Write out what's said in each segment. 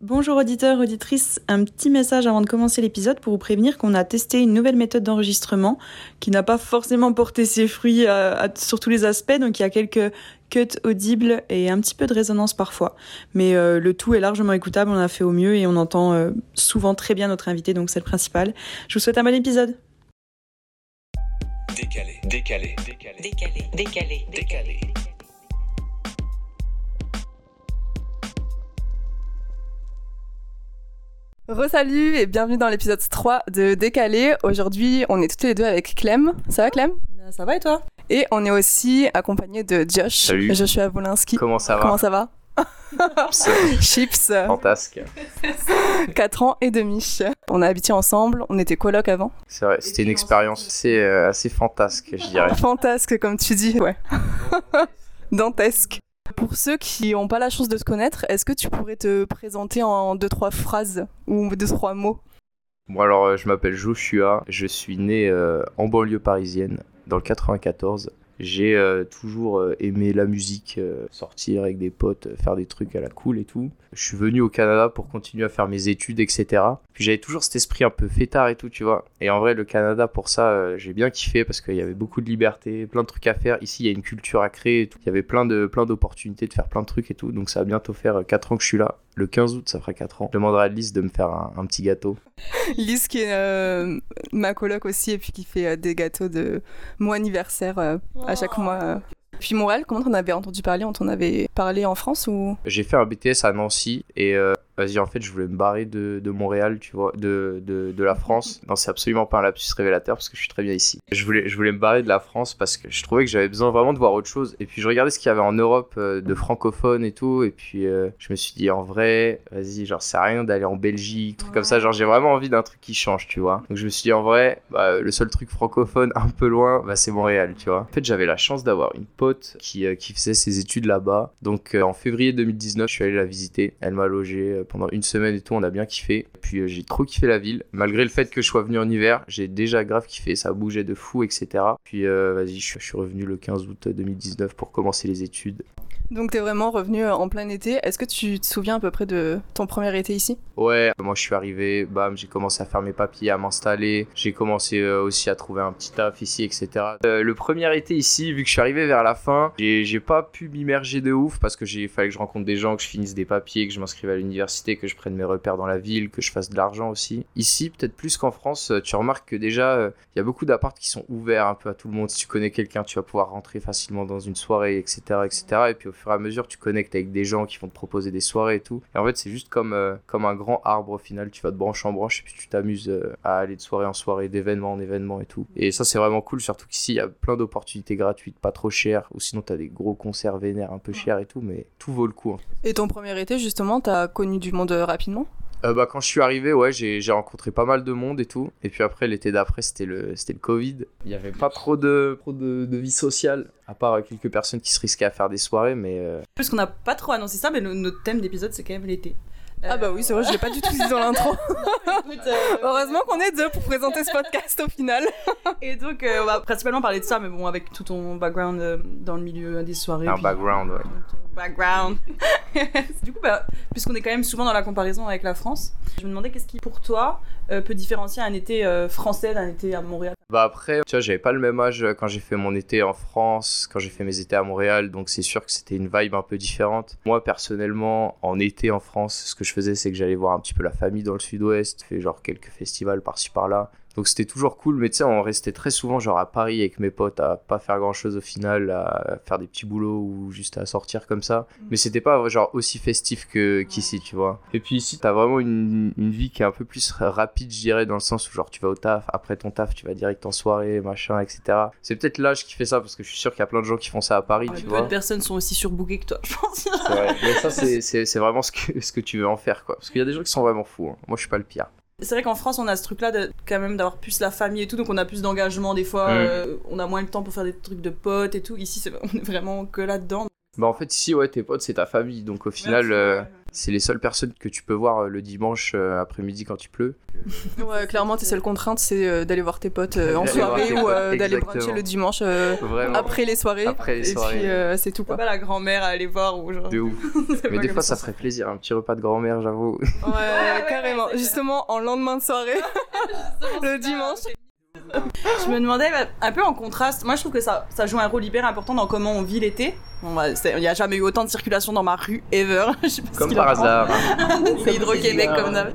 Bonjour auditeurs, auditrices, un petit message avant de commencer l'épisode pour vous prévenir qu'on a testé une nouvelle méthode d'enregistrement qui n'a pas forcément porté ses fruits sur tous les aspects, donc il y a quelques cuts audibles et un petit peu de résonance parfois. Mais euh, le tout est largement écoutable, on a fait au mieux et on entend euh, souvent très bien notre invité, donc c'est le principal. Je vous souhaite un bon épisode. Décalé, décalé, décalé, décalé, décalé, décalé. Resalut et bienvenue dans l'épisode 3 de Décalé. Aujourd'hui, on est toutes les deux avec Clem. Ça va Clem? Ben, Ça va et toi? Et on est aussi accompagné de Josh. Salut. Joshua Wolinski. Comment ça va? Comment ça va? Chips. Chips. Fantasque. 4 ans et demi. On a habité ensemble, on était coloc avant. C'est vrai, c'était une expérience assez, euh, assez fantasque, je dirais. Fantasque, comme tu dis, ouais. Dantesque. Pour ceux qui n'ont pas la chance de te connaître, est-ce que tu pourrais te présenter en deux trois phrases ou deux trois mots? Bon alors, euh, je m'appelle Joshua, je suis né euh, en banlieue parisienne, dans le 94. J'ai euh, toujours aimé la musique, sortir avec des potes, faire des trucs à la cool et tout. Je suis venu au Canada pour continuer à faire mes études, etc. Puis j'avais toujours cet esprit un peu fêtard et tout, tu vois. Et en vrai, le Canada, pour ça, euh, j'ai bien kiffé parce qu'il y avait beaucoup de liberté, plein de trucs à faire. Ici, il y a une culture à créer et tout. Il y avait plein de plein d'opportunités de faire plein de trucs et tout. Donc ça va bientôt faire 4 ans que je suis là. Le 15 août, ça fera 4 ans. Je demanderai à Lise de me faire un, petit gâteau. Lise qui est euh, ma coloc aussi et puis qui fait euh, des gâteaux de mon anniversaire à chaque oh. mois. Puis Montréal, comment t'en avais entendu parler? On t'en avait parlé en France ou? J'ai fait un BTS à Nancy et euh, vas-y, en fait, je voulais me barrer de, de Montréal, tu vois, de, de, de la France. Non, c'est absolument pas un lapsus révélateur parce que je suis très bien ici. Je voulais, je voulais me barrer de la France parce que je trouvais que j'avais besoin vraiment de voir autre chose. Et puis je regardais ce qu'il y avait en Europe euh, de francophones et tout. Et puis euh, je me suis dit, en vrai, vas-y, genre, c'est rien d'aller en Belgique, truc comme ça. Genre, j'ai vraiment envie d'un truc qui change, tu vois. Donc je me suis dit, en vrai, bah, le seul truc francophone un peu loin, bah, c'est Montréal, tu vois. En fait, j'avais la chance d'avoir une pote qui, euh, qui faisait ses études là-bas. Donc en février 2019, je suis allé la visiter. Elle m'a logé pendant une semaine et tout, on a bien kiffé. Puis euh, j'ai trop kiffé la ville, malgré le fait que je sois venu en hiver, j'ai déjà grave kiffé, ça bougeait de fou, etc. Puis euh, vas-y, je suis revenu le 15 août 2019 pour commencer les études. Donc t'es vraiment revenu euh, en plein été. Est-ce que tu te souviens à peu près de ton premier été ici? Ouais, moi je suis arrivé, bam, j'ai commencé à faire mes papiers, à m'installer. J'ai commencé euh, aussi à trouver un petit taf ici, etc. Euh, le premier été ici, vu que je suis arrivé vers la fin, j'ai pas pu m'immerger de ouf parce que j'ai fallait que je rencontre des gens, que je finisse des papiers, que je m'inscrive à l'université, que je prenne mes repères dans la ville, que je fasse de l'argent aussi. Ici, peut-être plus qu'en France, tu remarques que déjà il y a beaucoup d'appartes qui sont ouverts un peu à tout le monde. Si tu connais quelqu'un, tu vas pouvoir rentrer facilement dans une soirée, etc., etc. Et puis au fur et à mesure, tu connectes avec des gens qui vont te proposer des soirées et tout. Et en fait, c'est juste comme, euh, comme un grand arbre au final. Tu vas de branche en branche et puis tu t'amuses euh, à aller de soirée en soirée, d'événement en événement et tout. Et ça, c'est vraiment cool, surtout qu'ici, il y a plein d'opportunités gratuites, pas trop chères. Ou sinon, tu as des gros concerts vénères un peu chers et tout, mais tout vaut le coup. Hein. Et ton premier été, justement, tu as connu du monde rapidement? Euh, bah, quand je suis arrivé, ouais, j'ai rencontré pas mal de monde et tout. Et puis après, l'été d'après, c'était le, le Covid. Il n'y avait pas trop de, trop de, vie sociale, à part quelques personnes qui se risquaient à faire des soirées, mais... Euh... Parce n'a pas trop annoncé ça, mais notre thème d'épisode, c'est quand même l'été. Ah bah oui, c'est vrai, je l'ai pas du tout dit dans l'intro. Euh, Heureusement qu'on est deux pour présenter ce podcast au final. Et donc, euh, on va principalement parler de ça, mais bon, avec tout ton background euh, dans le milieu des soirées. Un background, ouais. background. du coup, bah, puisqu'on est quand même souvent dans la comparaison avec la France, je me demandais qu'est-ce qui, pour toi, peut différencier un été français d'un été à Montréal Bah après, tu vois, j'avais pas le même âge quand j'ai fait mon été en France, quand j'ai fait mes étés à Montréal, donc c'est sûr que c'était une vibe un peu différente. Moi, personnellement, en été en France, ce que je faisais, c'est que j'allais voir un petit peu la famille dans le sud-ouest, fait genre quelques festivals par-ci par-là. Donc c'était toujours cool, mais tu sais, on restait très souvent genre à Paris avec mes potes à pas faire grand chose au final, à faire des petits boulots ou juste à sortir comme ça. Mm. Mais c'était pas genre aussi festif que qu'ici, tu vois. Et puis ici, t'as vraiment une, une, vie qui est un peu plus rapide, je dirais, dans le sens où genre tu vas au taf, après ton taf, tu vas direct en soirée, machin, etc. C'est peut-être l'âge qui fait ça parce que je suis sûr qu'il y a plein de gens qui font ça à Paris, tu vois. Peu de personnes sont aussi surbookées que toi, je pense. mais ça, c'est vraiment ce que, ce que tu veux en faire, quoi. Parce qu'il y a des gens qui sont vraiment fous. Hein. Moi, je suis pas le pire. C'est vrai qu'en France, on a ce truc-là de, quand même d'avoir plus la famille et tout, donc on a plus d'engagement des fois, euh, on a moins le temps pour faire des trucs de potes et tout. Ici, on est vraiment que là-dedans. Bah en fait ici ouais tes potes c'est ta famille donc au final euh, c'est les seules personnes que tu peux voir euh, le dimanche euh, après-midi quand il pleut. Ouais, clairement, tes seules contraintes, c'est euh, d'aller voir tes potes euh, en D'aller voir soirée tes ou potes, euh, d'aller bruncher le dimanche euh, après les soirées. Après les Et soirées. puis, euh, c'est tout quoi. pas la grand-mère à aller voir ou genre. De ouf. Mais des fois, ça ça. ferait plaisir, un petit repas de grand-mère, j'avoue. Ouais, carrément. Justement, en lendemain de soirée, le dimanche. Je me demandais, bah, un peu en contraste, moi je trouve que ça, ça joue un rôle hyper important dans comment on vit l'été. Bon, bah, Il n'y a jamais eu autant de circulation dans ma rue, ever. Je sais pas ce Comme qu'il par hasard. C'est Hydro-Québec comme d'hab.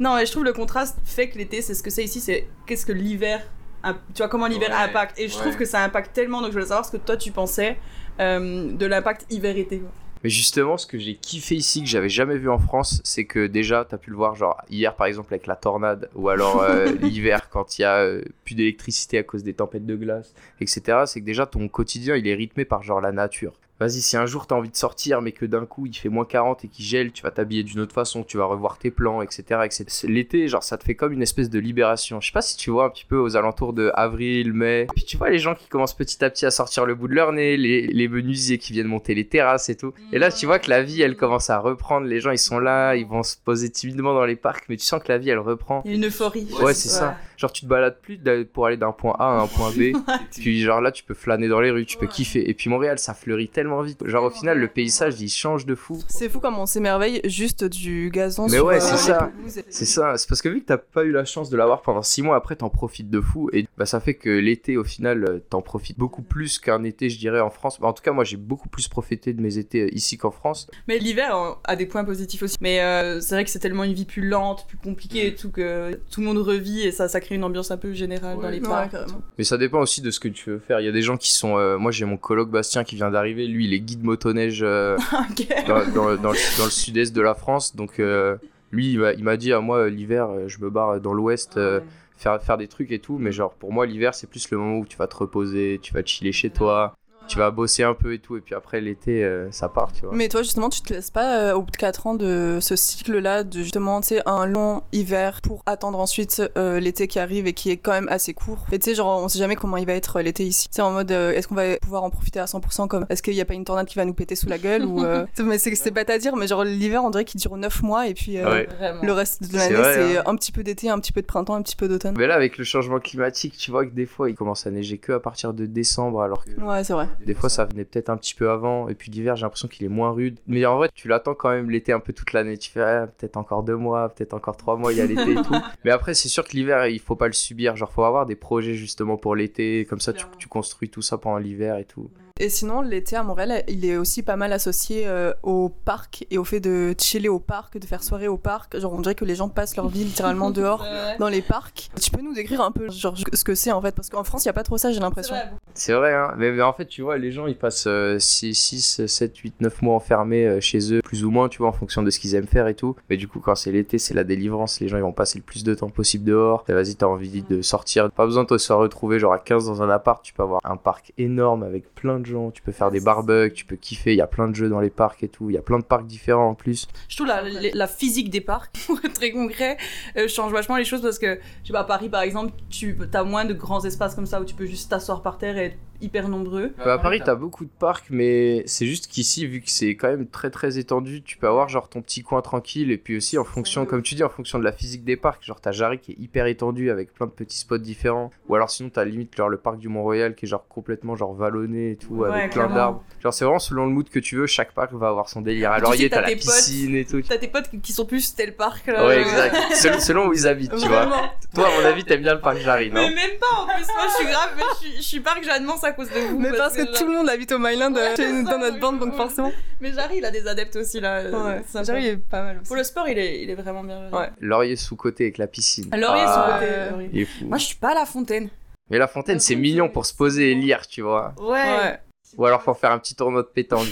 Non, mais je trouve le contraste fait que l'été, c'est ce que c'est ici, c'est qu'est-ce que l'hiver. Tu vois, comment l'hiver Ouais, impacte. Et je trouve que ça impacte tellement, donc je voulais savoir ce que toi tu pensais euh, de l'impact hiver-été. Mais justement, ce que j'ai kiffé ici, que j'avais jamais vu en France, c'est que déjà, t'as pu le voir, genre hier par exemple avec la tornade, ou alors euh, l'hiver quand il y a euh, plus d'électricité à cause des tempêtes de glace, etc. C'est que déjà ton quotidien il est rythmé par genre la nature. Vas-y, si un jour t'as envie de sortir, mais que d'un coup il fait moins 40 et qu'il gèle, tu vas t'habiller d'une autre façon, tu vas revoir tes plans, etc. etc. L'été, genre, ça te fait comme une espèce de libération. Je sais pas si tu vois un petit peu aux alentours de avril, mai. Puis tu vois les gens qui commencent petit à petit à sortir le bout de leur nez, les, les menuisiers qui viennent monter les terrasses et tout. Et là, tu vois que la vie, elle commence à reprendre. Les gens, ils sont là, ils vont se poser timidement dans les parcs, mais tu sens que la vie, elle reprend. Il y a une euphorie. Ouais, c'est ça. Genre, tu te balades plus pour aller d'un point A à un point B. Puis, genre, là, tu peux flâner dans les rues, tu peux kiffer. Et puis, Montréal, ça fleurit tellement vite. Genre, au final, le paysage, il change de fou. C'est fou comme on s'émerveille juste du gazon Mais sur ouais, euh, c'est ça. C'est ça, c'est parce que vu que t'as pas eu la chance de l'avoir pendant 6 mois, après t'en profites de fou. Et bah, ça fait que l'été, au final, euh, t'en profites beaucoup plus qu'un été, je dirais, en France. Bah, en tout cas, moi, j'ai beaucoup plus profité de mes étés euh, ici qu'en France. Mais l'hiver euh, a des points positifs aussi. Mais euh, c'est vrai que c'est tellement une vie plus lente, plus compliquée et tout que tout le monde revit et ça, ça crée une ambiance un peu générale dans les parcs. Mais ça dépend aussi de ce que tu veux faire. Il y a des gens qui sont. euh, moi, j'ai mon coloc Bastien qui vient d'arriver. Lui, il est guide motoneige euh, dans, dans- dans le, dans le sud-est de la France. Donc, euh, lui, il m'a- dit à moi, l'hiver, je me barre dans l'ouest. euh, faire, faire des trucs et tout, mais genre pour moi l'hiver c'est plus le moment où tu vas te reposer, tu vas te chiller chez toi, tu vas bosser un peu et tout, et puis après l'été euh, ça part, tu vois. Mais toi, justement, tu te laisses pas, euh, au bout de 4 ans de ce cycle-là, de justement, tu sais, un long hiver pour attendre ensuite euh, l'été qui arrive et qui est quand même assez court. Et tu sais, genre, on sait jamais comment il va être euh, l'été ici. Tu sais, en mode, euh, est-ce qu'on va pouvoir en profiter à 100% comme, est-ce qu'il y a pas une tornade qui va nous péter sous la gueule ou, euh, mais c'est c'est bête à dire, mais genre, l'hiver, on dirait qu'il dure 9 mois et puis euh, Ouais. Vraiment. le reste de C'est l'année, vrai, c'est hein. un petit peu d'été, un petit peu de printemps, un petit peu d'automne. Mais là avec le changement climatique, tu vois que des fois il commence à neiger que à partir de décembre, alors que Ouais, c'est vrai. Des fois ça venait peut-être un petit peu avant, et puis l'hiver j'ai l'impression qu'il est moins rude. Mais en vrai tu l'attends quand même l'été un peu toute l'année, tu fais ah, peut-être encore deux mois, peut-être encore trois mois, il y a l'été et tout. Mais après c'est sûr que l'hiver il faut pas le subir, genre faut avoir des projets justement pour l'été, comme ça tu, construis tout ça pendant l'hiver et tout. Et sinon, l'été à Montréal, il est aussi pas mal associé euh, au parc et au fait de chiller au parc, de faire soirée au parc. Genre, on dirait que les gens passent leur vie littéralement dehors dans les parcs. Tu peux nous décrire un peu genre, ce que c'est en fait? Parce qu'en France, il n'y a pas trop ça, j'ai l'impression. C'est vrai, hein. Mais, mais en fait, tu vois, les gens, ils passent 6, 6, 7, 8, 9 mois enfermés euh, chez eux, plus ou moins, tu vois, en fonction de ce qu'ils aiment faire et tout. Mais du coup, quand c'est l'été, c'est la délivrance. Les gens, ils vont passer le plus de temps possible dehors. Vas-y, t'as envie de sortir. Pas besoin de se retrouver genre à 15 dans un appart. Tu peux avoir un parc énorme avec plein de gens. Tu peux faire des barbecues, tu peux kiffer. Il y a plein de jeux dans les parcs et tout. Il y a plein de parcs différents en plus. Je trouve la, la- la physique des parcs, pour être très concret, euh, change vachement les choses parce que, je sais pas, à Paris par exemple, tu as moins de grands espaces comme ça où tu peux juste t'asseoir par terre et être hyper nombreux. Bah, à Paris, t'as beaucoup de parcs, mais c'est juste qu'ici, vu que c'est quand même très très étendu, tu peux avoir genre ton petit coin tranquille. Et puis aussi, en fonction, comme tu dis, en fonction de la physique des parcs, genre t'as Jarry qui est hyper étendu avec plein de petits spots différents. Ou alors sinon, t'as limite genre, le parc du Mont-Royal qui est genre complètement genre vallonné et tout, Ouais, avec plein d'arbres. Genre, c'est vraiment selon le mood que tu veux, chaque parc va avoir son délire. À Tu sais Laurier, que t'as t'as la potes. piscine et tout. T'as tes potes qui sont plus tel parc là. Ouais, exact. selon, selon où ils habitent, tu vois. Toi, à mon avis, t'aimes bien le parc Jarry, non? Mais même pas en plus, moi je suis grave, je suis, je suis parc À cause de vous. Mais parce que tout le monde habite au Myland euh, Ouais, chez- c'est dans notre bande, donc forcément. Mais Jarry, il a des adeptes aussi là. euh, Ouais. Jarry est pas mal aussi. Pour le sport, il est, il est vraiment bien. Ouais. Laurier sous-côté avec la piscine. Laurier Ah, sous côté. ouais. Laurier. Il est fou. Moi je suis pas à la fontaine. Mais la fontaine, c'est mignon pour se poser et lire, tu vois. Ouais. Ouais. Ou alors pour faire un petit tournoi de pétanque.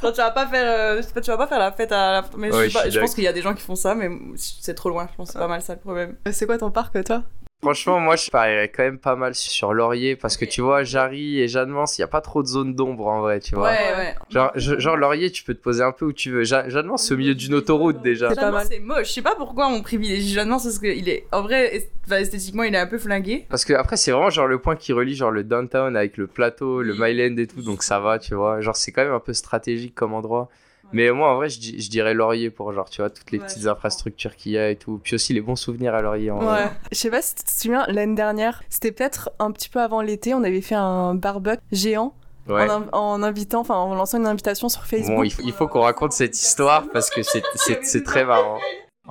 Quand tu vas pas faire, euh, tu vas pas faire la fête à la. Mais je, Ouais, sais pas- je suis je pense qu'il y a des gens qui font ça, mais c'est trop loin. Je pense que c'est pas mal ça le problème. C'est quoi ton parc, toi? Franchement, moi, je parierais quand même pas mal sur Laurier parce que tu vois, Jarry et Jeannemance, il y a pas trop de zone d'ombre en vrai, tu vois. ouais. Genre, je- genre Laurier, tu peux te poser un peu où tu veux. Ja- c'est au milieu d'une autoroute déjà. C'est pas mal. c'est moche. Je sais pas pourquoi on privilégie Jeannemance parce qu'il est, en vrai, est- enfin, esthétiquement, il est un peu flingué. Parce que après, c'est vraiment genre le point qui relie genre le downtown avec le plateau, le Myland et tout, donc ça va, tu vois. Genre, c'est quand même un peu stratégique comme endroit. Mais moi, en vrai, je, di- je dirais Laurier pour genre, tu vois, toutes les Ouais, petites infrastructures qu'il y a et tout. Puis aussi les bons souvenirs à Laurier. En Ouais. vrai. Je sais pas si tu te souviens, l'année dernière, c'était peut-être un petit peu avant l'été, on avait fait un barbecue géant Ouais. en, in- en invitant, enfin en lançant une invitation sur Facebook. Bon, il faut, faut qu'on raconte cette histoire parce que c'est très marrant.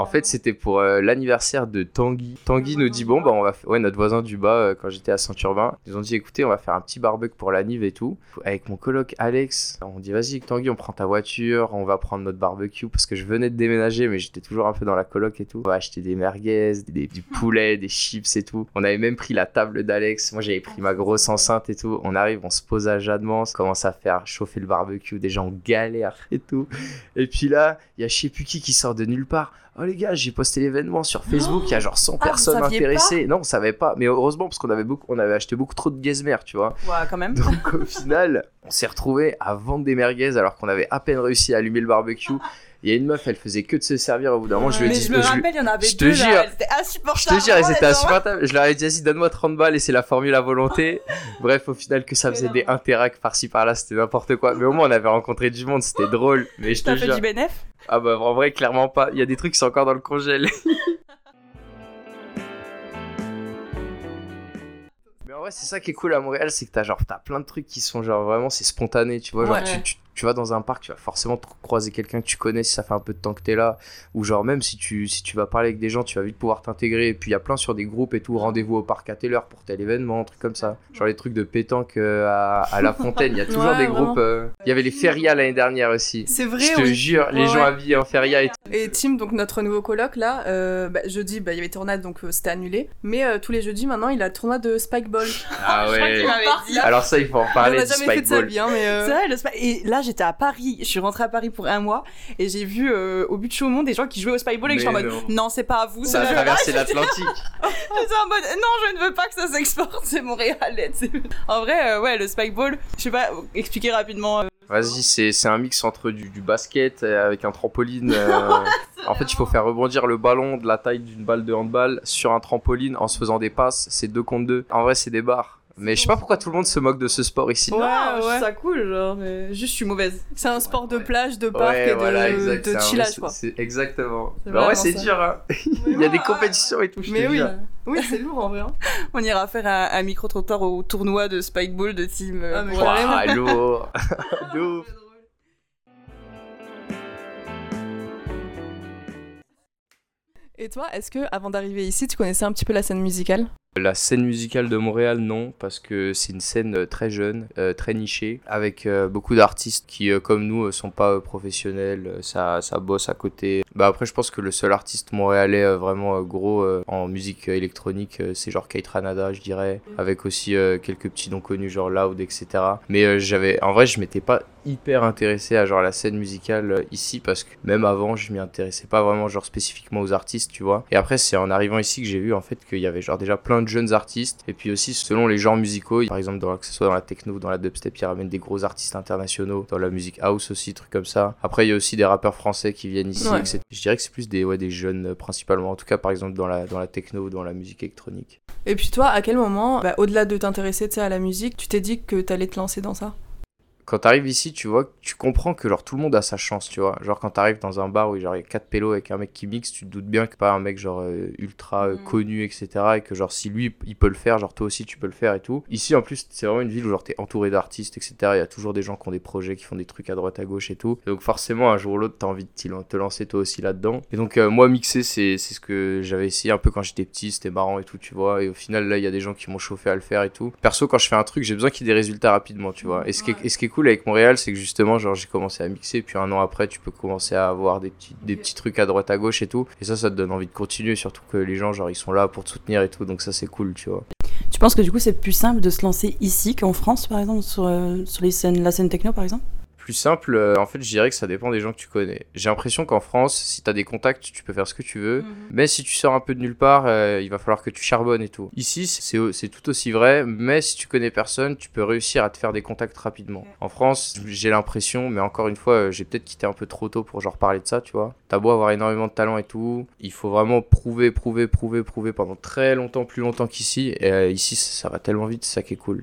En fait, c'était pour euh, l'anniversaire de Tanguy. Tanguy nous dit bon bah on va f- ouais notre voisin du bas euh, quand j'étais à Saint-Urbain, ils ont dit écoutez on va faire un petit barbecue pour l'anniv et tout. Avec mon coloc Alex, on dit vas-y Tanguy on prend ta voiture, on va prendre notre barbecue parce que je venais de déménager mais j'étais toujours un peu dans la coloc et tout. On va acheter des merguez, du poulet, des chips et tout. On avait même pris la table d'Alex. Moi j'avais pris ma grosse enceinte et tout. On arrive, on se pose à on commence à faire chauffer le barbecue, des gens galèrent et tout. Et puis là, il y a je sais plus qui qui sort de nulle part. Oh les gars, j'ai posté l'événement sur Facebook, il y a genre 100 Ah, personnes intéressées. Non, on savait pas, mais heureusement parce qu'on avait beaucoup on avait acheté beaucoup trop de gazmer, tu vois. Ouais, quand même. Donc au final, on s'est retrouvé à vendre des merguez alors qu'on avait à peine réussi à allumer le barbecue. Il y a une meuf, elle faisait que de se servir au bout d'un moment, je lui ai Mais dit je me je rappelle, il y en avait je te jure. C'était je insupportable. te jure, elles étaient insupportables. Je leur ai dit, vas-y, donne-moi 30 balles et c'est la formule à volonté. Bref, au final, que ça faisait des interacs par-ci par-là, c'était n'importe quoi. Mais au moins, on avait rencontré du monde, c'était drôle. Mais je te jure. du bénéf? Ah bah, en vrai, clairement pas. Il y a des trucs qui sont encore dans le congèle. Mais en vrai, c'est ça qui est cool à Montréal, c'est que t'as genre, t'as plein de trucs qui sont genre vraiment, c'est spontané, tu vois. Genre, Ouais. tu, tu, tu vas dans un parc, tu vas forcément croiser quelqu'un que tu connais si ça fait un peu de temps que t'es là. Ou genre, même si tu, si tu vas parler avec des gens, tu vas vite pouvoir t'intégrer. Et puis, il y a plein sur des groupes et tout, rendez-vous au parc à telle heure pour tel événement, trucs comme ça. Genre, les trucs de pétanque euh, à, à La Fontaine, il y a toujours Ouais, des vraiment. groupes. euh, Il y avait les férias l'année dernière aussi. C'est vrai, Je te oui. jure, les Ouais, gens ouais. habillés en feria et tout. Et Tim, donc notre nouveau coloc là, euh, bah, jeudi, bah, il y avait tournade donc euh, c'était annulé. Mais euh, tous les jeudis maintenant, il a tournoi de Spikeball. Ah Je crois dit. Alors ça, il faut en Il parler en a du jamais fait de sa Spikeball. vie, hein, mais. euh, C'est vrai, le spa- Et là, j'étais à Paris. Je suis rentrée à Paris pour un mois et j'ai vu euh, au but de Chaumont des gens qui jouaient au Spikeball et que je suis en mode non. c'est pas à vous. Ça a traversé l'Atlantique. J'étais en mode non, je ne veux pas que ça s'exporte, c'est sais. En vrai, euh, ouais, le Spikeball, je sais pas, expliquer rapidement. euh, Vas-y, c'est un mix entre du, du basket avec un trampoline. en fait, il faut faire rebondir le ballon de la taille d'une balle de handball sur un trampoline en se faisant des passes. C'est deux contre deux. En vrai, c'est des barres. Mais je sais pas pourquoi tout le monde se moque de ce sport ici. Ouais, Ouais, je trouve ouais. ça cool, genre, mais juste je suis mauvaise. C'est un sport de plage, de parc Ouais, et de, voilà, exact. de c'est un- chillage quoi. c'est- Exactement. Bah ouais, c'est dur, hein. Il y a des compétitions et tout, je Mais oui, oui, c'est lourd en vrai. hein. On ira faire un, un micro-trottoir au tournoi de Spikeball de team. euh, Ah, mais. Ouah, lourd. De ouf. Et toi, est-ce que avant d'arriver ici, tu connaissais un petit peu la scène musicale? La scène musicale de Montréal, non, parce que c'est une scène euh, très jeune, euh, très nichée, avec euh, beaucoup d'artistes qui, euh, comme nous, sont pas professionnels, ça, ça bosse à côté. Bah après, je pense que le seul artiste montréalais vraiment gros en musique électronique, c'est genre Kate Ranada, je dirais, avec aussi quelques petits noms connus, genre Loud, etc. Mais j'avais, en vrai, je m'étais pas hyper intéressé à genre la scène musicale ici parce que même avant je m'y intéressais pas vraiment genre spécifiquement aux artistes tu vois et après c'est en arrivant ici que j'ai vu en fait qu'il y avait genre déjà plein de jeunes artistes. Et puis aussi selon les genres musicaux par exemple dans, que ce soit dans la techno ou dans la dubstep ils ramènent des gros artistes internationaux. Dans la musique house aussi trucs comme ça. Après il y a aussi des rappeurs français qui viennent ici Ouais. etc. je dirais que c'est plus des ouais des jeunes euh, principalement. En tout cas par exemple dans la dans la techno ou dans la musique électronique. Et puis toi, à quel moment, bah, au-delà de t'intéresser à la musique, tu t'es dit que t'allais te lancer dans ça? Quand t'arrives ici, tu vois, tu comprends que genre tout le monde a sa chance, tu vois. Genre quand t'arrives dans un bar où genre il y a quatre pélos avec un mec qui mixe, tu te doutes bien que pas un mec genre euh, ultra euh, Mm. connu, etc. Et que genre si lui il peut le faire, genre toi aussi tu peux le faire et tout. Ici en plus c'est vraiment une ville où genre t'es entouré d'artistes, etc. Il y a toujours des gens qui ont des projets, qui font des trucs à droite à gauche et tout. Et donc forcément un jour ou l'autre t'as envie de te lancer toi aussi là-dedans. Et donc euh, moi mixer c'est c'est ce que j'avais essayé un peu quand j'étais petit, c'était marrant et tout, tu vois. Et au final là il y a des gens qui m'ont chauffé à le faire et tout. Perso quand je fais un truc j'ai besoin qu'il y ait des résultats rapidement, tu vois. Et ce qui est, et ce qui est cool avec Montréal c'est que justement genre j'ai commencé à mixer puis un an après tu peux commencer à avoir des petits trucs à droite à gauche et tout. Et ça ça te donne envie de continuer surtout que les gens genre ils sont là pour te soutenir et tout donc ça c'est cool, tu vois. Tu penses que du coup c'est plus simple de se lancer ici qu'en France par exemple sur, euh, la scène techno par exemple? Plus simple, euh, en fait, je dirais que ça dépend des gens que tu connais. J'ai l'impression qu'en France, si t'as des contacts, tu peux faire ce que tu veux. Mais si tu sors un peu de nulle part, euh, il va falloir que tu charbonnes et tout. Ici, c'est tout aussi vrai, mais si tu connais personne, tu peux réussir à te faire des contacts rapidement. En France, j'ai l'impression, mais encore une fois, euh, j'ai peut-être quitté un peu trop tôt pour genre parler de ça, tu vois. T'as beau avoir énormément de talent et tout, il faut vraiment prouver, prouver, prouver, prouver pendant très longtemps, plus longtemps qu'ici. Et euh, ici, ça va tellement vite, c'est ça qui est cool.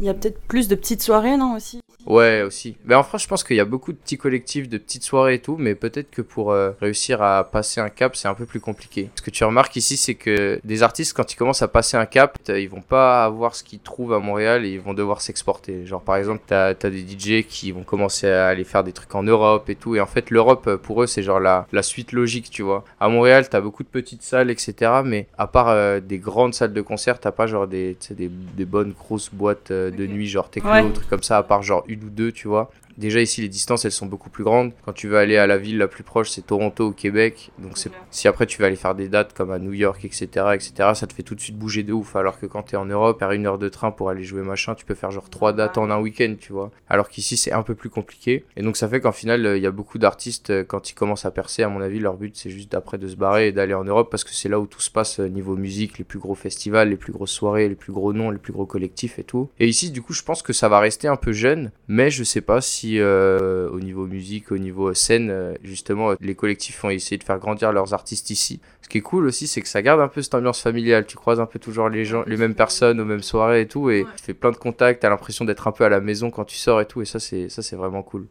Il y a peut-être plus de petites soirées, non aussi? Ouais, aussi. Mais en France, je pense qu'il y a beaucoup de petits collectifs, de petites soirées et tout, mais peut-être que pour euh, réussir à passer un cap, c'est un peu plus compliqué. Ce que tu remarques ici, c'est que des artistes, quand ils commencent à passer un cap, euh, ils vont pas avoir ce qu'ils trouvent à Montréal et ils vont devoir s'exporter. Genre, par exemple, t'as as des DJ qui vont commencer à aller faire des trucs en Europe et tout, et en fait, l'Europe, euh, pour eux, c'est genre la, la suite logique, tu vois. À Montréal, t'as beaucoup de petites salles, etc., mais à part des grandes salles de concert, t'as pas genre des, des, des bonnes grosses boîtes de nuit, genre techno, trucs comme ça, à part genre une ou deux, tu vois. Déjà ici les distances elles sont beaucoup plus grandes. Quand tu veux aller à la ville la plus proche c'est Toronto ou Québec. Donc c'est si après tu vas aller faire des dates comme à New York etc etc ça te fait tout de suite bouger de ouf. Alors que quand t'es en Europe faire une heure de train pour aller jouer machin tu peux faire genre trois dates en un week-end tu vois. Alors qu'ici c'est un peu plus compliqué. Et donc ça fait qu'en final euh, il y a beaucoup d'artistes euh, quand ils commencent à percer à mon avis leur but c'est juste après de se barrer et d'aller en Europe parce que c'est là où tout se passe euh, niveau musique, les plus gros festivals, les plus grosses soirées, les plus gros noms, les plus gros collectifs et tout. Et ici du coup je pense que ça va rester un peu jeune mais je sais pas si euh, au niveau musique, au niveau scène, euh, justement, les collectifs ont essayé de faire grandir leurs artistes ici. Ce qui est cool aussi, c'est que ça garde un peu cette ambiance familiale. Tu croises un peu toujours les gens, les mêmes personnes aux mêmes soirées et tout, et tu fais plein de contacts. T'as l'impression d'être un peu à la maison quand tu sors et tout, et ça, c'est ça, c'est vraiment cool.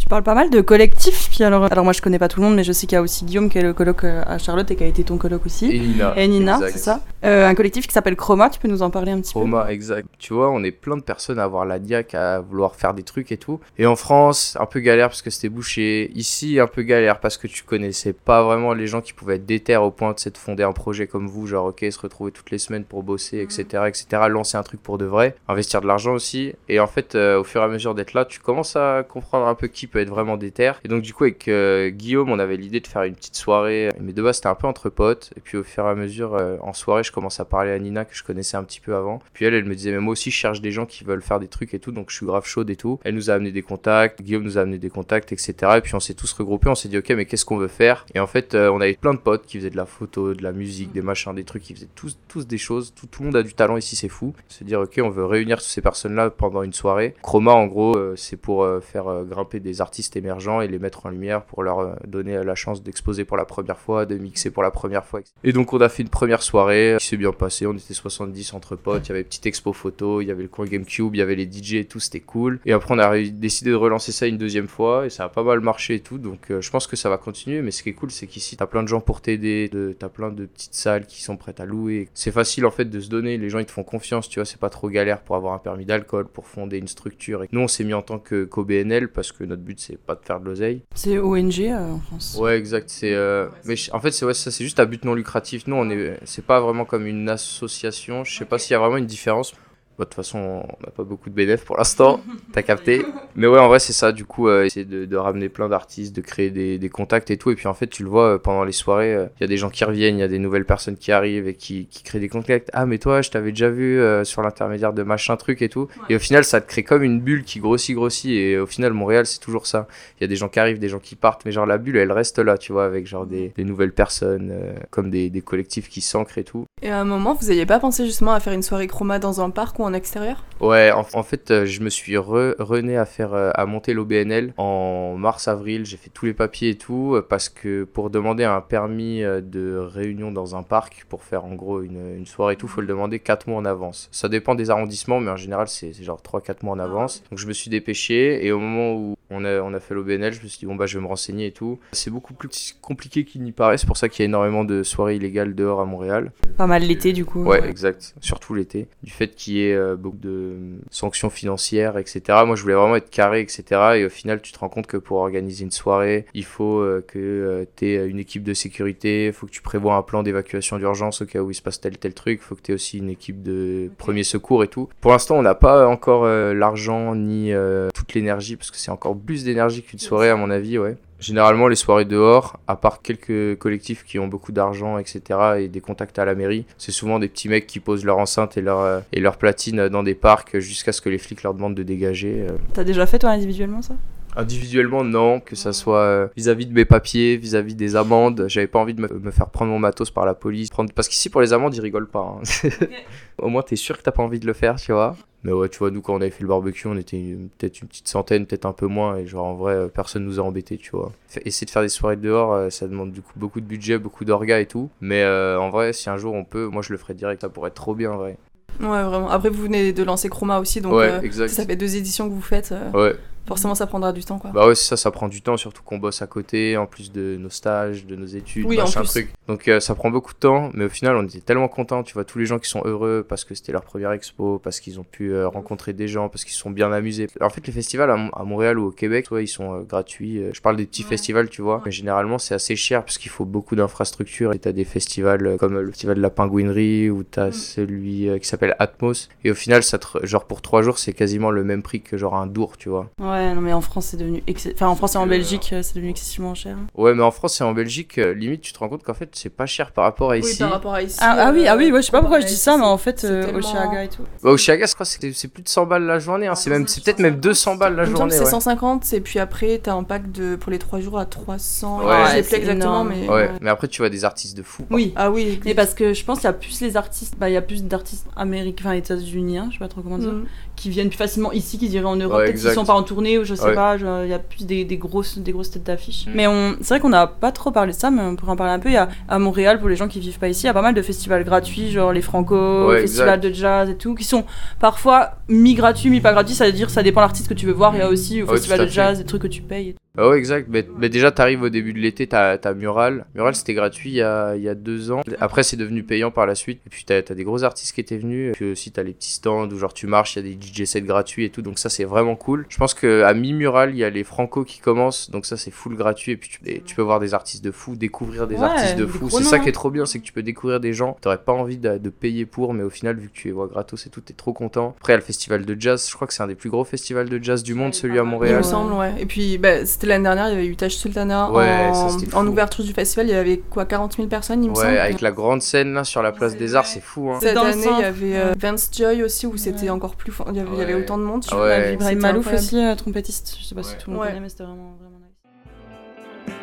Tu parles pas mal de collectifs, puis alors, alors moi je connais pas tout le monde, mais je sais qu'il y a aussi Guillaume qui est le coloc euh, à Charlotte et qui a été ton coloc aussi. Et Nina. Et Nina, c'est ça Euh, Un collectif qui s'appelle Chroma, tu peux nous en parler un petit peu? Roma, exact. Tu vois, on est plein de personnes à avoir la diac, à vouloir faire des trucs et tout. Et en France, un peu galère parce que c'était bouché. Ici, un peu galère parce que tu connaissais pas vraiment les gens qui pouvaient être déter au point de fonder un projet comme vous, genre ok, se retrouver toutes les semaines pour bosser, etc., etc., lancer un truc pour de vrai, investir de l'argent aussi. Et en fait, euh, au fur et à mesure d'être là, tu commences à comprendre un peu qui peut être vraiment déter. Et donc du coup, avec euh, Guillaume, on avait l'idée de faire une petite soirée. Mais de base, c'était un peu entre potes. Et puis au fur et à mesure, euh, en soirée, je commence à parler à Nina que je connaissais un petit peu avant. Puis elle, elle me disait, mais moi aussi, je cherche des gens qui veulent faire des trucs et tout, donc je suis grave chaude et tout. Elle nous a amené des contacts, Guillaume nous a amené des contacts, etc. Et puis on s'est tous regroupés, on s'est dit, ok, mais qu'est-ce qu'on veut faire? Et en fait, euh, on avait plein de potes qui faisaient de la photo, de la musique, des machins, des trucs, qui faisaient tous, tous des choses. Tout, tout le monde a du talent ici, c'est fou. Se dire, ok, on veut réunir toutes ces personnes-là pendant une soirée. Chroma, en gros, c'est pour faire grimper des artistes émergents et les mettre en lumière pour leur euh, donner la chance d'exposer pour la première fois, de mixer pour la première fois. Et donc on a fait une première soirée qui s'est bien passée. On était 70 entre potes. Il y avait petite expo photo, il y avait le coin GameCube, il y avait les DJ et tout, c'était cool. Et après on a décidé de relancer ça une deuxième fois et ça a pas mal marché et tout. Donc euh, je pense que ça va continuer. Mais ce qui est cool, c'est qu'ici t'as plein de gens pour t'aider, de- t'as plein de petites salles qui sont prêtes à louer. C'est facile en fait de se donner. Les gens ils te font confiance, tu vois. C'est pas trop galère pour avoir un permis d'alcool, pour fonder une structure. Et nous on s'est mis en tant qu'OBNL parce que notre but c'est pas de faire de l'oseille. C'est ONG euh, en France. Ouais, exact. C'est, euh, mais en fait, c'est ouais, ça, c'est juste à but non lucratif. Nous, on est, c'est pas vraiment comme une association. Je sais pas s'il y a vraiment une différence. Bah, De toute façon, on n'a pas beaucoup de bénéfices pour l'instant. T'as capté. Mais ouais, en vrai, c'est ça. Du coup, euh, essayer de, de ramener plein d'artistes, de créer des, des contacts et tout. Et puis, en fait, tu le vois euh, pendant les soirées, euh, il y a des gens qui reviennent, il y a des nouvelles personnes qui arrivent et qui, qui créent des contacts. Ah, mais toi, je t'avais déjà vu euh, sur l'intermédiaire de machin truc et tout. Et au final, ça te crée comme une bulle qui grossit, grossit. Et au final, Montréal, c'est toujours ça. Il y a des gens qui arrivent, des gens qui partent, mais genre la bulle, elle reste là, tu vois, avec genre des, des nouvelles personnes, euh, comme des, des collectifs qui s'ancrent et tout. Et à un moment, vous n'aviez pas pensé justement à faire une soirée chroma dans un parc ou en extérieur? Ouais, en, en fait, euh, je me suis re, rené à faire, euh, à monter l'OBNL en mars-avril. J'ai fait tous les papiers et tout, euh, parce que pour demander un permis de réunion dans un parc, pour faire en gros une, une soirée et tout, faut le demander 4 mois en avance. Ça dépend des arrondissements, mais en général, c'est genre 3-4 mois en avance. Donc je me suis dépêché, et au moment où on a, on a fait l'OBNL, je me suis dit, bon bah je vais me renseigner et tout. C'est beaucoup plus compliqué qu'il n'y paraît, c'est pour ça qu'il y a énormément de soirées illégales dehors à Montréal. Pas mal l'été du coup. Ouais, exact. Surtout l'été. Du fait qu'il y ait euh, beaucoup de euh, sanctions financières, etc. Moi, je voulais vraiment être carré, etc. Et au final, tu te rends compte que pour organiser une soirée, il faut euh, que tu aies une équipe de sécurité, il faut que tu prévois un plan d'évacuation d'urgence au cas où il se passe tel tel truc, il faut que tu aies aussi une équipe de premier secours et tout. Pour l'instant, on n'a pas encore l'argent ni toute l'énergie, parce que c'est encore plus d'énergie qu'une soirée, à mon avis, ouais. Généralement, les soirées dehors, à part quelques collectifs qui ont beaucoup d'argent, etc., et des contacts à la mairie, c'est souvent des petits mecs qui posent leur enceinte et leur, euh, et leur platine dans des parcs jusqu'à ce que les flics leur demandent de dégager. euh. T'as déjà fait toi individuellement ça? Individuellement, non, que ça soit euh, vis-à-vis de mes papiers, vis-à-vis des amendes. J'avais pas envie de me, me faire prendre mon matos par la police. Prendre... Parce qu'ici, pour les amendes, ils rigolent pas. hein. Au moins, t'es sûr que t'as pas envie de le faire, tu vois. Mais ouais, tu vois, nous, quand on avait fait le barbecue, on était peut-être une petite centaine, peut-être un peu moins. Et genre, en vrai, euh, personne nous a embêtés, tu vois. Essayer de faire des soirées dehors, euh, ça demande du coup beaucoup de budget, beaucoup d'orgas et tout. Mais euh, en vrai, si un jour on peut, moi, je le ferais direct. Ça pourrait être trop bien, en vrai. Ouais, vraiment. Après, vous venez de lancer Chroma aussi, donc ouais, euh, exact. ça fait deux éditions que vous faites. euh, Ouais. Forcément, ça prendra du temps, quoi. Bah ouais, c'est ça, ça prend du temps, surtout qu'on bosse à côté, en plus de nos stages, de nos études, Oui, en machin plus. truc. Donc euh, ça prend beaucoup de temps, mais au final, on était tellement contents. Tu vois, tous les gens qui sont heureux parce que c'était leur première expo, parce qu'ils ont pu euh, rencontrer des gens, parce qu'ils se sont bien amusés. En fait, les festivals à, Mon- à Montréal ou au Québec, soit ils sont euh, gratuits. Je parle des petits Ouais. festivals, tu vois, mais généralement, c'est assez cher parce qu'il faut beaucoup d'infrastructures. Et t'as des festivals comme le festival de la pingouinerie, ou t'as Mm. celui qui s'appelle Atmos. Et au final, ça te- genre pour trois jours, c'est quasiment le même prix que genre un Dour, tu vois. Ouais, non mais en France c'est devenu enfin en France et en Belgique euh, c'est devenu excessivement cher. Ouais, mais en France et en Belgique, euh, limite, tu te rends compte qu'en fait, c'est pas cher par rapport à Oui, ici. par rapport à ici. Ah, ah oui, ah oui, ouais, je sais pas pourquoi je dis ça, mais en fait euh, tellement- Oshiaga et tout. Bah, au Chiaga, je crois que c'est c'est plus de 100 balles la journée. Hein. C'est même, c'est peut-être même 200 balles la journée. c'est Ouais. 150, et puis après, t'as un pack de, pour les 3 jours à 300. Ouais. je sais plus exactement, énorme. mais. Ouais, mais après, tu vois des artistes de fou. Oui. Ah oui. Mais parce que je pense qu'il y a plus les artistes, bah il y a plus d'artistes américains, enfin états-uniens, je sais pas trop comment dire, Mm. qui viennent plus facilement ici qu'ils iraient en Europe, Ouais, peut-être sont pas en tournée ou je sais Ouais. pas, il y a plus des, des grosses des grosses têtes d'affiche. Mm. Mais on c'est vrai qu'on n'a pas trop parlé de ça, mais on pourrait en parler un peu. Il y a à Montréal pour les gens qui vivent pas ici, il y a pas mal de festivals gratuits, genre les Franco, Ouais, festivals de jazz et tout, qui sont parfois mi-gratuits, mi-pas gratuits, ça veut dire ça dépend de l'artiste que tu veux voir. Il y a aussi au Ouais, festival de jazz des trucs que tu payes. et tout. Ah ouais, exact. Mais, mais déjà, t'arrives au début de l'été, t'as as Mural. Mural, c'était gratuit il y, a, il y a deux ans. Après, c'est devenu payant par la suite. Et puis, t'as as des gros artistes qui étaient venus. Et puis aussi, t'as les petits stands où genre tu marches, il y a des DJ sets gratuits et tout. Donc ça, c'est vraiment cool. Je pense que à mi-Mural, il y a les Franco qui commencent. Donc ça, c'est full gratuit. Et puis, tu, et tu peux voir des artistes de fou, découvrir des Ouais, artistes de fou. C'est ça qui est trop bien, c'est que tu peux découvrir des gens. T'aurais pas envie de, de payer pour, mais au final, vu que tu les vois gratos et tout, t'es trop content. Après, il y a le festival de jazz. Je crois que c'est un des plus gros festivals de jazz du monde, celui à Il Montréal. me semble, ouais. Et puis, bah, c'était l'année dernière, il y avait eu Taj Sultana Ouais, en, ça, en ouverture du festival. Il y avait quoi, 40 000 personnes, il me semble. Ouais, avec la grande scène là sur la place des Arts, c'est fou. Hein. Cette Dans année, il y avait euh, Vance Joy aussi, où c'était Ouais. encore plus. Il y avait, il y avait Ouais. autant de monde. Ah ouais. Ibrahim C'était Malouf aussi, euh, trompettiste. Je sais pas si tout le monde Ouais. connaît, mais c'était vraiment vraiment nice.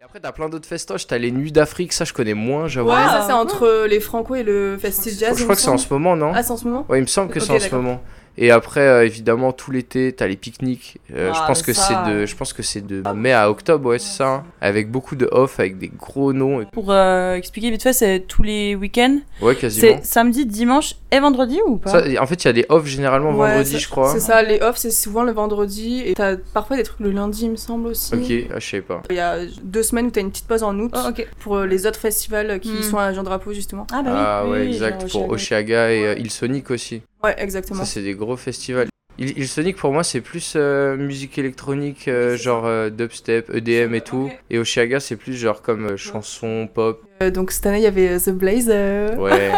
Et après, t'as plein d'autres festoches. T'as les Nuits d'Afrique, ça je connais moins, j'avoue. Ouais, Ah, ça c'est ouais. entre les Franco et le Festi Jazz. je crois que c'est en ce moment, non Ah, c'est en ce moment Ouais, il me semble que c'est en ce moment. Et après, euh, évidemment, tout l'été, t'as les pique-niques. Euh, je Ah, pense mais que ça, c'est de, je pense que c'est de mai à octobre, ouais, c'est ça. hein. Avec beaucoup de off, avec des gros noms. Et... Pour euh, expliquer vite fait, c'est tous les week-ends. Ouais, quasiment. C'est samedi, dimanche et vendredi ou pas? Ça, en fait, il y a des off généralement Ouais, vendredi, je crois. C'est ça, les off, c'est souvent le vendredi. Et t'as parfois des trucs le lundi, il me semble aussi. Ok, ah, je sais pas. Il y a deux semaines où t'as une petite pause en août Oh, ok. pour les autres festivals qui Hmm. sont à Jean Drapeau, justement. Ah bah oui. Ah oui, ouais, oui, exact. Pour Oshiaga. Oshiaga et euh, Il Sonic aussi. Ouais, exactement. Ça, c'est des gros festivals. Il, Il Sonic, pour moi, c'est plus euh, musique électronique, euh, genre euh, dubstep, EDM et tout. Et Oshiaga, c'est plus genre comme euh, chanson, pop. Euh, donc cette année, il y avait euh, The Blaze. euh, Ouais.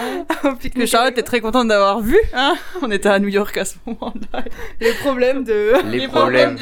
pique Que Charlotte est très contente d'avoir vu. Hein On était à New York à ce moment-là. Les problèmes de Les problèmes.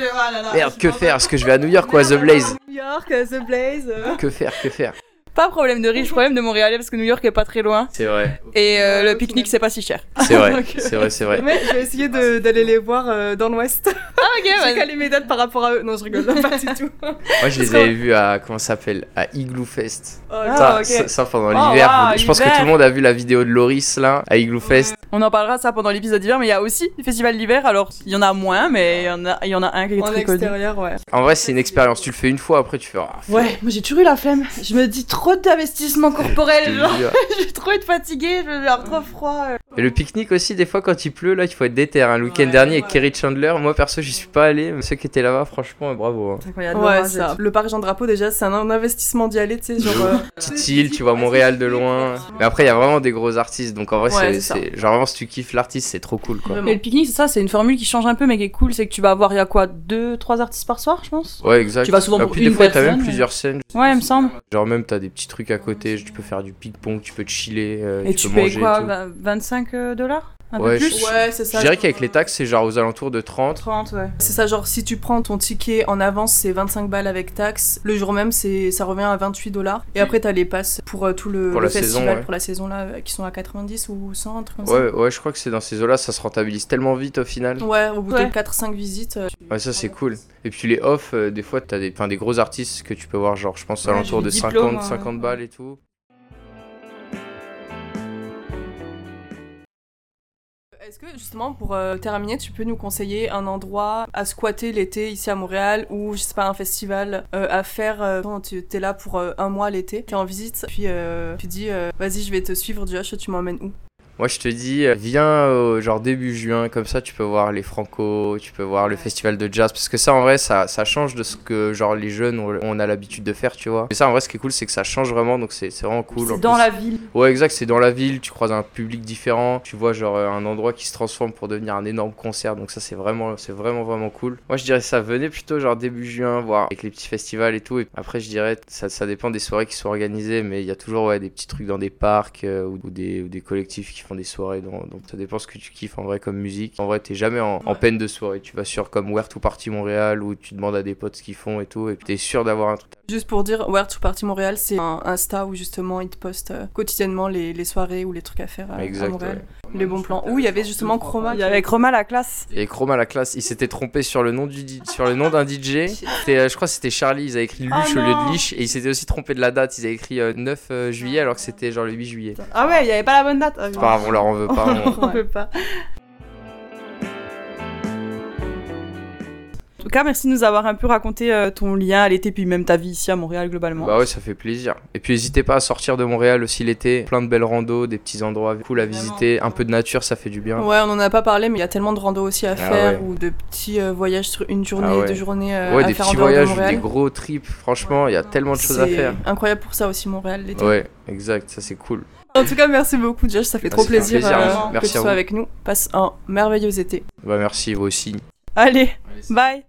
Merde, que faire Est-ce que je vais à New York ou à The Blaze New York, The Blaze. Que faire Que faire Pas problème de riche, problème de Montréalais parce que New York est pas très loin. C'est vrai. Et euh, le pique-nique c'est pas si cher. C'est vrai. Ok. C'est vrai, c'est vrai. Mais je vais essayer de- d'aller les voir euh, dans l'Ouest. Ah ok, J'ai calé mes dates par rapport à eux. Non, je rigole pas du tout. Moi, je les avais vus à. Comment ça s'appelle? À Igloo Fest. Oh, Ah, ça, ok. ça, ça, pendant Oh, l'hiver. wow, je pense que tout le monde a vu la vidéo de Loris là, à Igloo Fest. On en parlera ça pendant l'épisode d'hiver, mais il y a aussi le festival d'hiver. Alors il y en a moins, mais il y en a, il y en a un qui est En très connu. extérieur, ouais. En vrai, c'est une expérience. Tu le fais une fois, après, tu fais. Ah, Ouais, moi j'ai toujours eu la flemme. Je me dis trop d'investissement je corporel. te genre, je vais trop être fatiguée, je vais avoir trop froid. euh. Et le pique-nique aussi, des fois quand il pleut, là, il faut être déter. hein. Le week-end Ouais, dernier avec. Kerry Chandler, moi perso, j'y suis pas allé, mais ceux qui étaient là-bas, franchement, bravo. hein. Ouais, ça. Le parc Jean Drapeau, déjà, c'est un investissement d'y aller, tu sais. Genre. euh, Petite île, tu vois Montréal de loin. Mais après, il y a vraiment des gros artistes, donc en vrai, Ouais, c'est-. Genre, vraiment, si tu kiffes l'artiste, c'est trop cool, quoi. Mais le pique-nique, c'est ça, c'est une formule qui change un peu, mais qui est cool. C'est que tu vas avoir, il y a quoi, deux, trois artistes par soir, je pense? Ouais, exact. Tu vas souvent puis une des fois, t'as même personne, plusieurs scènes. Ouais, il me semble. Genre, même, t'as des petits trucs à côté. Tu peux faire du ping-pong, tu peux te chiller, euh, Et tu, tu peux payes manger. quoi et tout. va- 25 dollars? Un Ouais, peu plus je- Ouais, c'est Je ça. dirais qu'avec les taxes, c'est genre aux alentours de 30. 30, ouais. C'est ça, genre si tu prends ton ticket en avance, c'est 25 balles avec taxe. Le jour même, c'est ça revient à 28 dollars. Et après, t'as les passes pour euh, tout le, Pour le la saison, festival, ouais. pour la saison là, euh, qui sont à 90 ou 100, un truc comme ça. Ouais, ouais, je crois que c'est dans ces eaux-là, ça se rentabilise tellement vite au final. Ouais, au bout Ouais. de 4-5 visites. euh, Ouais, ça c'est cool. Et puis les off, euh, des fois, t'as des, enfin, des gros artistes que tu peux voir, genre, je pense, à Ouais, l'entour de des 50, diplômes, hein. 50 balles et tout. Est-ce que justement pour euh, terminer, tu peux nous conseiller un endroit à squatter l'été ici à Montréal ou je sais pas un festival euh, à faire euh, là pour euh, un mois l'été, tu es en visite, puis tu dis vas-y je vais te suivre Josh, tu m'emmènes où? Moi, je te dis, euh, viens au genre début juin, comme ça, tu peux voir les Franco, tu peux voir le festival de jazz, parce que ça, en vrai, ça, ça change de ce que genre les jeunes on, on a l'habitude de faire, tu vois. Mais ça, en vrai, ce qui est cool, c'est que ça change vraiment, donc c'est c'est vraiment cool. C'est dans plus- la ville. Ouais, exact, c'est dans la ville, tu croises un public différent, tu vois genre euh, un endroit qui se transforme pour devenir un énorme concert, donc ça c'est vraiment c'est vraiment vraiment cool. Moi je dirais ça, venez plutôt genre début juin voir avec les petits festivals et tout. Et après je dirais ça, ça dépend des soirées qui sont organisées, mais il y a toujours ouais des petits trucs dans des parcs euh, ou, ou des, ou des collectifs qui font des soirées, dans- donc ça dépend ce que tu kiffes en vrai comme musique. En vrai t'es jamais en, en peine de soirée, tu vas sur comme Where to Party Montréal où tu demandes à des potes ce qu'ils font et tout, et puis t'es sûr d'avoir un truc. Juste pour dire, Where to Party Montréal, c'est un Insta où justement ils te postent euh, quotidiennement les, les soirées ou les trucs à faire à, Montréal. ouais. Les bons plans. Où il y avait justement Chroma. Il y avait Chroma la classe. Et Chroma la classe, il s'était trompé sur le nom du sur le nom d'un DJ. C'était, euh, je crois que c'était Charlie, ils avaient écrit Luche Oh au lieu de Liche et ils s'étaient aussi trompé de la date, ils avaient écrit euh, 9 euh, juillet alors que c'était genre le 8 juillet. Ah ouais, il y avait pas la bonne date. Ah, C'est pas grave, on leur en veut pas. on- On peut pas. En tout cas, merci de nous avoir un peu raconté euh, ton lien à l'été, puis même ta vie ici à Montréal globalement. Bah ouais, ça fait plaisir. Et puis n'hésitez pas à sortir de Montréal aussi l'été, plein de belles randos, des petits endroits cool à visiter, un peu de nature, ça fait du bien. Ouais, on en a pas parlé, mais il y a tellement de rando aussi à faire ouais. ou de petits euh, voyages sur une journée, Ah ouais. deux journées euh, Ouais, à des faire petits voyages Montréal. des gros trips, franchement, il y a tellement de choses à faire. incroyable pour ça aussi Montréal l'été. Ouais, exact, ça c'est cool. En tout cas, merci beaucoup Josh, ça fait trop plaisir, plaisir, euh, merci. que tu sois avec nous. Passe un merveilleux été. Bah merci, vous aussi. Allez, bye